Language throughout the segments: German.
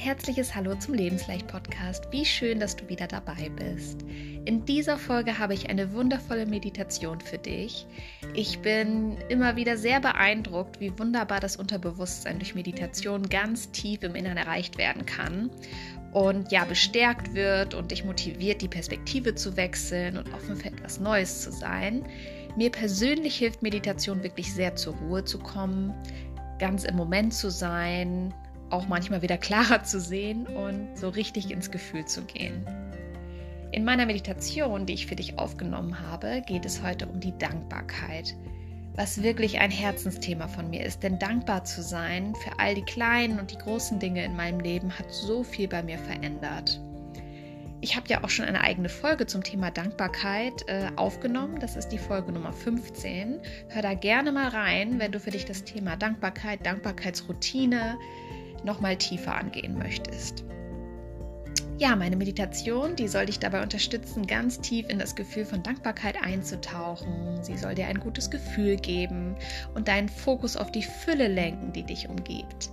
herzliches Hallo zum Lebensleicht Podcast. Wie schön, dass du wieder dabei bist. In dieser Folge habe ich eine wundervolle Meditation für dich. Ich bin immer wieder sehr beeindruckt, wie wunderbar das Unterbewusstsein durch Meditation ganz tief im Innern erreicht werden kann und ja bestärkt wird und dich motiviert, die Perspektive zu wechseln und offen für etwas Neues zu sein. Mir persönlich hilft Meditation wirklich sehr zur Ruhe zu kommen, ganz im Moment zu sein, auch manchmal wieder klarer zu sehen und so richtig ins Gefühl zu gehen. In meiner Meditation, die ich für dich aufgenommen habe, geht es heute um die Dankbarkeit, was wirklich ein Herzensthema von mir ist. Denn dankbar zu sein für all die kleinen und die großen Dinge in meinem Leben hat so viel bei mir verändert. Ich habe ja auch schon eine eigene Folge zum Thema Dankbarkeit äh, aufgenommen. Das ist die Folge Nummer 15. Hör da gerne mal rein, wenn du für dich das Thema Dankbarkeit, Dankbarkeitsroutine, nochmal tiefer angehen möchtest. Ja, meine Meditation, die soll dich dabei unterstützen, ganz tief in das Gefühl von Dankbarkeit einzutauchen. Sie soll dir ein gutes Gefühl geben und deinen Fokus auf die Fülle lenken, die dich umgibt.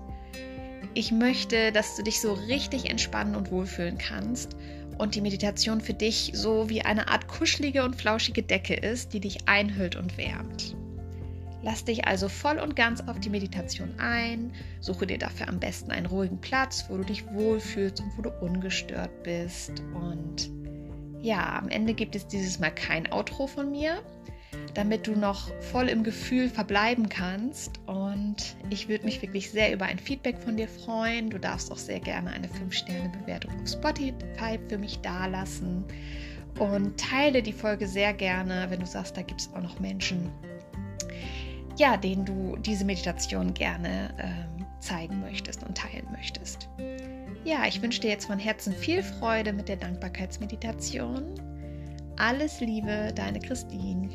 Ich möchte, dass du dich so richtig entspannen und wohlfühlen kannst und die Meditation für dich so wie eine Art kuschelige und flauschige Decke ist, die dich einhüllt und wärmt. Lass dich also voll und ganz auf die Meditation ein. Suche dir dafür am besten einen ruhigen Platz, wo du dich wohlfühlst und wo du ungestört bist. Und ja, am Ende gibt es dieses Mal kein Outro von mir, damit du noch voll im Gefühl verbleiben kannst. Und ich würde mich wirklich sehr über ein Feedback von dir freuen. Du darfst auch sehr gerne eine 5-Sterne-Bewertung auf Spotify für mich dalassen. Und teile die Folge sehr gerne, wenn du sagst, da gibt es auch noch Menschen, ja, den du diese Meditation gerne ähm, zeigen möchtest und teilen möchtest. Ja, ich wünsche dir jetzt von Herzen viel Freude mit der Dankbarkeitsmeditation. Alles Liebe, deine Christine.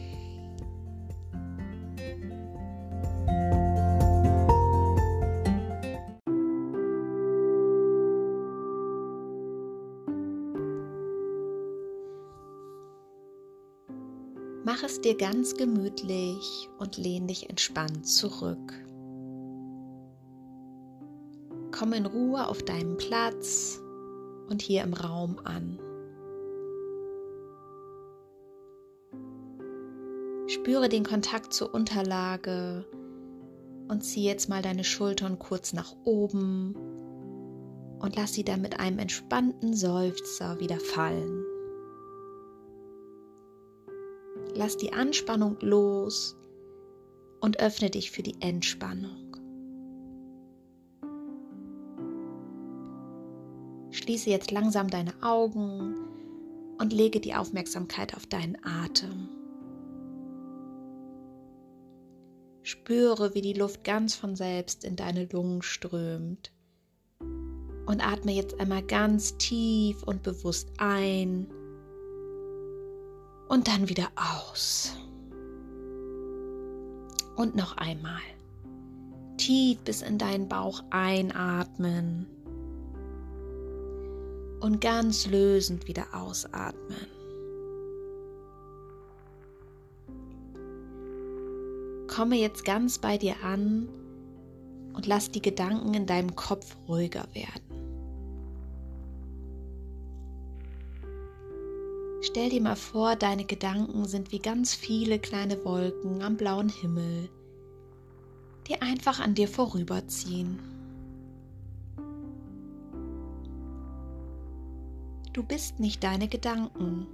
Dir ganz gemütlich und lehn dich entspannt zurück. Komm in Ruhe auf deinem Platz und hier im Raum an. Spüre den Kontakt zur Unterlage und zieh jetzt mal deine Schultern kurz nach oben und lass sie dann mit einem entspannten Seufzer wieder fallen. Lass die Anspannung los und öffne dich für die Entspannung. Schließe jetzt langsam deine Augen und lege die Aufmerksamkeit auf deinen Atem. Spüre, wie die Luft ganz von selbst in deine Lungen strömt. Und atme jetzt einmal ganz tief und bewusst ein und dann wieder aus. Und noch einmal. Tief bis in deinen Bauch einatmen und ganz lösend wieder ausatmen. Komme jetzt ganz bei dir an und lass die Gedanken in deinem Kopf ruhiger werden. Stell dir mal vor, deine Gedanken sind wie ganz viele kleine Wolken am blauen Himmel, die einfach an dir vorüberziehen. Du bist nicht deine Gedanken.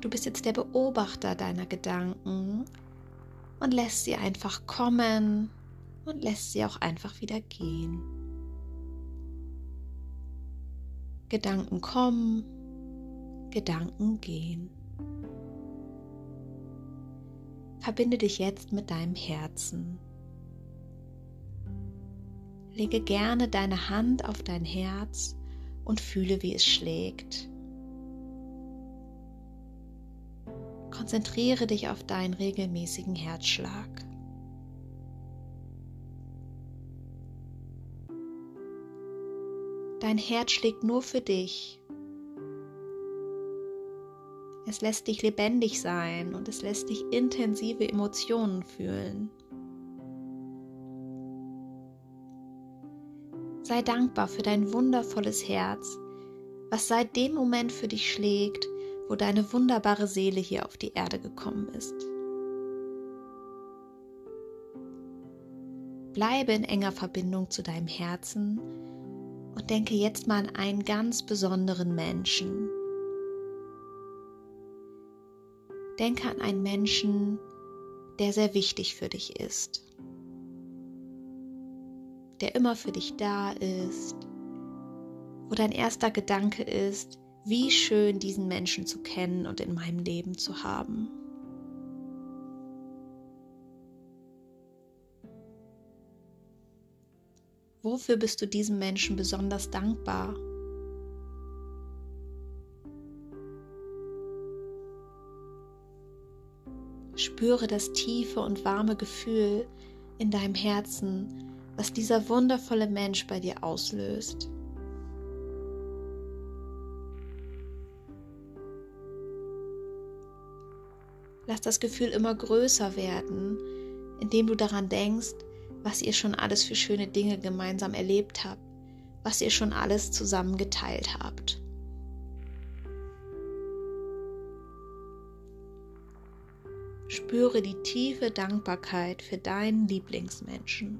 Du bist jetzt der Beobachter deiner Gedanken und lässt sie einfach kommen und lässt sie auch einfach wieder gehen. Gedanken kommen, Gedanken gehen. Verbinde dich jetzt mit deinem Herzen. Lege gerne deine Hand auf dein Herz und fühle, wie es schlägt. Konzentriere dich auf deinen regelmäßigen Herzschlag. Dein Herz schlägt nur für dich. Es lässt dich lebendig sein und es lässt dich intensive Emotionen fühlen. Sei dankbar für dein wundervolles Herz, was seit dem Moment für dich schlägt, wo deine wunderbare Seele hier auf die Erde gekommen ist. Bleibe in enger Verbindung zu deinem Herzen und denke jetzt mal an einen ganz besonderen Menschen. Denke an einen Menschen, der sehr wichtig für dich ist, der immer für dich da ist, wo dein erster Gedanke ist, wie schön diesen Menschen zu kennen und in meinem Leben zu haben. Wofür bist du diesem Menschen besonders dankbar? Spüre das tiefe und warme Gefühl in deinem Herzen, was dieser wundervolle Mensch bei dir auslöst. Lass das Gefühl immer größer werden, indem du daran denkst, was ihr schon alles für schöne Dinge gemeinsam erlebt habt, was ihr schon alles zusammen geteilt habt. Spüre die tiefe Dankbarkeit für deinen Lieblingsmenschen.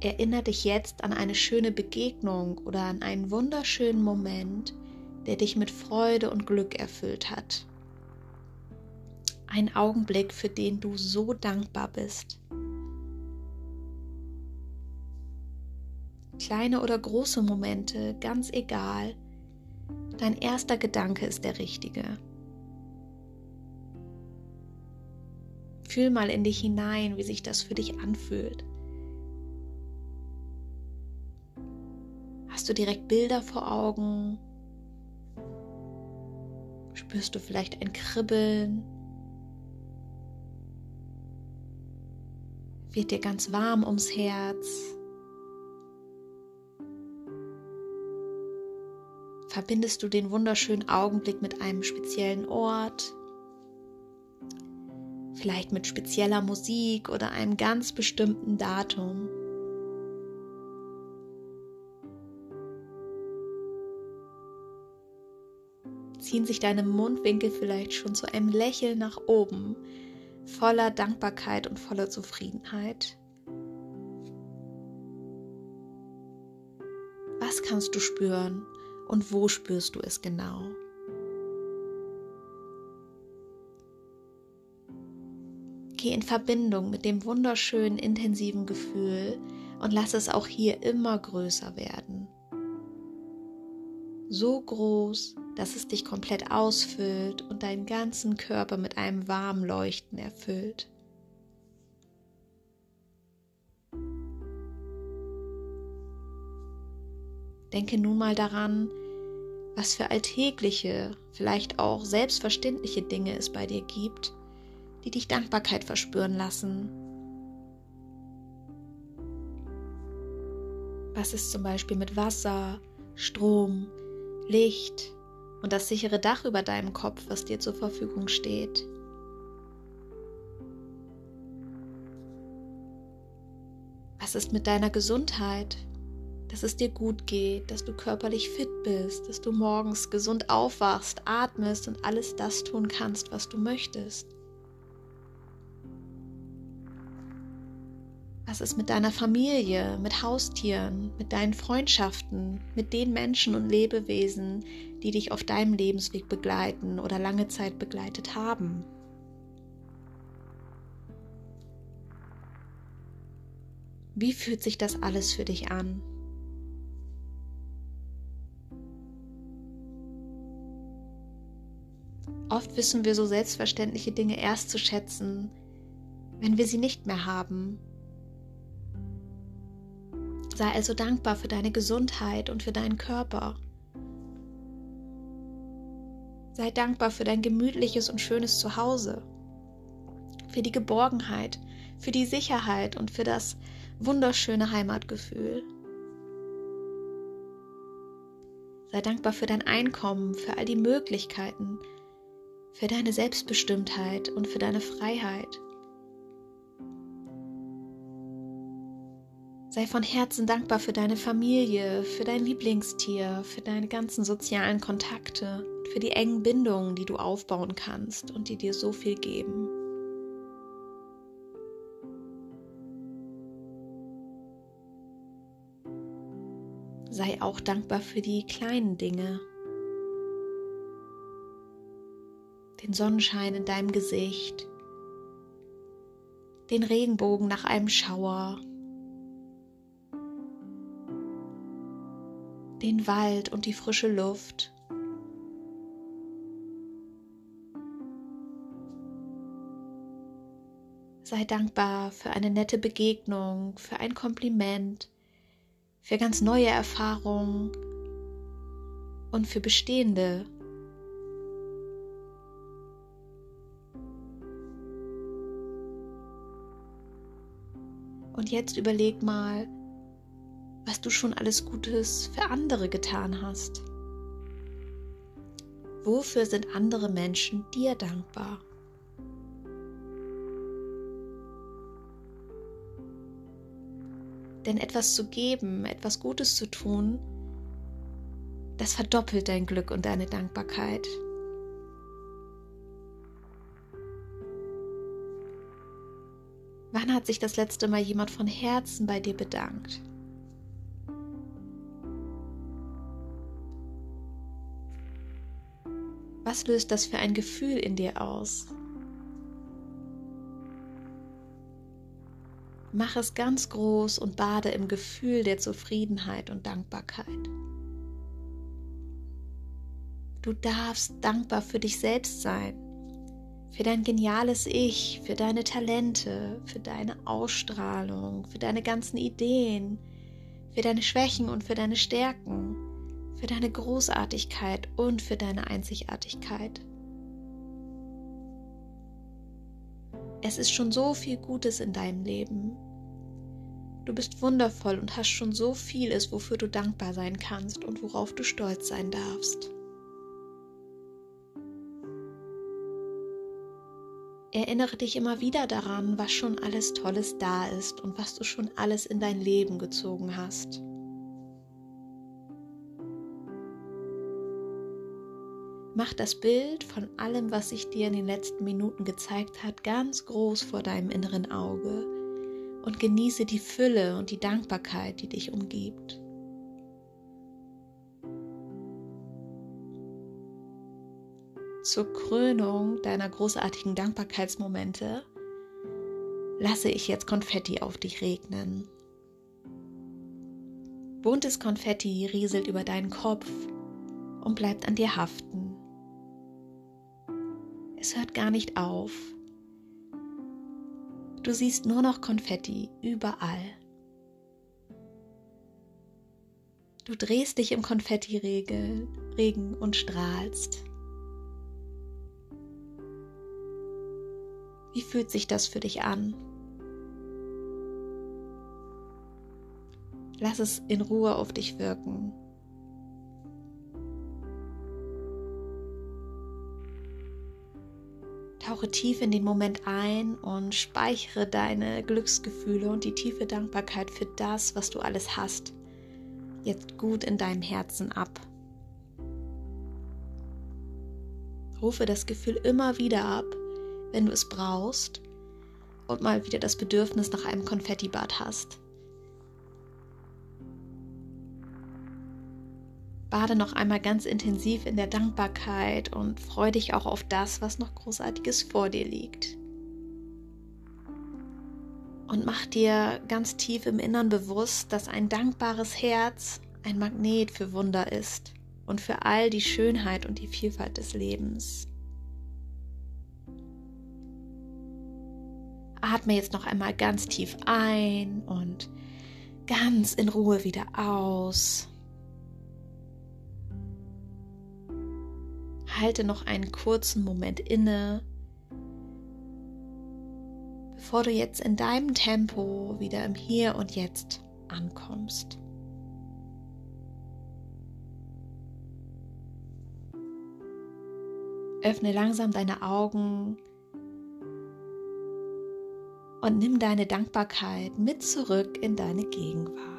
Erinnere dich jetzt an eine schöne Begegnung oder an einen wunderschönen Moment, der dich mit Freude und Glück erfüllt hat. Ein Augenblick, für den du so dankbar bist. Kleine oder große Momente, ganz egal. Dein erster Gedanke ist der richtige. Fühl mal in dich hinein, wie sich das für dich anfühlt. Hast du direkt Bilder vor Augen? Spürst du vielleicht ein Kribbeln? Wird dir ganz warm ums Herz? Verbindest du den wunderschönen Augenblick mit einem speziellen Ort? Vielleicht mit spezieller Musik oder einem ganz bestimmten Datum? ziehen sich deine Mundwinkel vielleicht schon zu einem Lächeln nach oben, voller Dankbarkeit und voller Zufriedenheit. Was kannst du spüren und wo spürst du es genau? Geh in Verbindung mit dem wunderschönen, intensiven Gefühl und lass es auch hier immer größer werden. So groß, dass es dich komplett ausfüllt und deinen ganzen Körper mit einem warmen Leuchten erfüllt. Denke nun mal daran, was für alltägliche, vielleicht auch selbstverständliche Dinge es bei dir gibt, die dich Dankbarkeit verspüren lassen. Was ist zum Beispiel mit Wasser, Strom, Licht, und das sichere Dach über deinem Kopf, was dir zur Verfügung steht. Was ist mit deiner Gesundheit? Dass es dir gut geht, dass du körperlich fit bist, dass du morgens gesund aufwachst, atmest und alles das tun kannst, was du möchtest. Was ist mit deiner Familie, mit Haustieren, mit deinen Freundschaften, mit den Menschen und Lebewesen, die dich auf deinem Lebensweg begleiten oder lange Zeit begleitet haben? Wie fühlt sich das alles für dich an? Oft wissen wir so selbstverständliche Dinge erst zu schätzen, wenn wir sie nicht mehr haben Sei also dankbar für deine Gesundheit und für deinen Körper. Sei dankbar für dein gemütliches und schönes Zuhause, für die Geborgenheit, für die Sicherheit und für das wunderschöne Heimatgefühl. Sei dankbar für dein Einkommen, für all die Möglichkeiten, für deine Selbstbestimmtheit und für deine Freiheit. Sei von Herzen dankbar für deine Familie, für dein Lieblingstier, für deine ganzen sozialen Kontakte, für die engen Bindungen, die du aufbauen kannst und die dir so viel geben. Sei auch dankbar für die kleinen Dinge. Den Sonnenschein in deinem Gesicht, den Regenbogen nach einem Schauer, den Wald und die frische Luft. Sei dankbar für eine nette Begegnung, für ein Kompliment, für ganz neue Erfahrungen und für bestehende. Und jetzt überleg mal, was du schon alles Gutes für andere getan hast. Wofür sind andere Menschen dir dankbar? Denn etwas zu geben, etwas Gutes zu tun, das verdoppelt dein Glück und deine Dankbarkeit. Wann hat sich das letzte Mal jemand von Herzen bei dir bedankt? Was löst das für ein Gefühl in dir aus? Mach es ganz groß und bade im Gefühl der Zufriedenheit und Dankbarkeit. Du darfst dankbar für dich selbst sein, für dein geniales Ich, für deine Talente, für deine Ausstrahlung, für deine ganzen Ideen, für deine Schwächen und für deine Stärken für deine Großartigkeit und für deine Einzigartigkeit. Es ist schon so viel Gutes in deinem Leben. Du bist wundervoll und hast schon so vieles, wofür du dankbar sein kannst und worauf du stolz sein darfst. Erinnere dich immer wieder daran, was schon alles Tolles da ist und was du schon alles in dein Leben gezogen hast. Mach das Bild von allem, was sich dir in den letzten Minuten gezeigt hat, ganz groß vor deinem inneren Auge und genieße die Fülle und die Dankbarkeit, die dich umgibt. Zur Krönung deiner großartigen Dankbarkeitsmomente lasse ich jetzt Konfetti auf dich regnen. Buntes Konfetti rieselt über deinen Kopf und bleibt an dir haften. Es hört gar nicht auf. Du siehst nur noch Konfetti überall. Du drehst dich im Konfettiregen und strahlst. Wie fühlt sich das für dich an? Lass es in Ruhe auf dich wirken. Tauche tief in den Moment ein und speichere deine Glücksgefühle und die tiefe Dankbarkeit für das, was du alles hast, jetzt gut in deinem Herzen ab. Rufe das Gefühl immer wieder ab, wenn du es brauchst und mal wieder das Bedürfnis nach einem Konfettibad hast. Bade noch einmal ganz intensiv in der Dankbarkeit und freu dich auch auf das, was noch Großartiges vor dir liegt. Und mach dir ganz tief im Innern bewusst, dass ein dankbares Herz ein Magnet für Wunder ist und für all die Schönheit und die Vielfalt des Lebens. Atme jetzt noch einmal ganz tief ein und ganz in Ruhe wieder aus. Halte noch einen kurzen Moment inne, bevor du jetzt in deinem Tempo wieder im Hier und Jetzt ankommst. Öffne langsam deine Augen und nimm deine Dankbarkeit mit zurück in deine Gegenwart.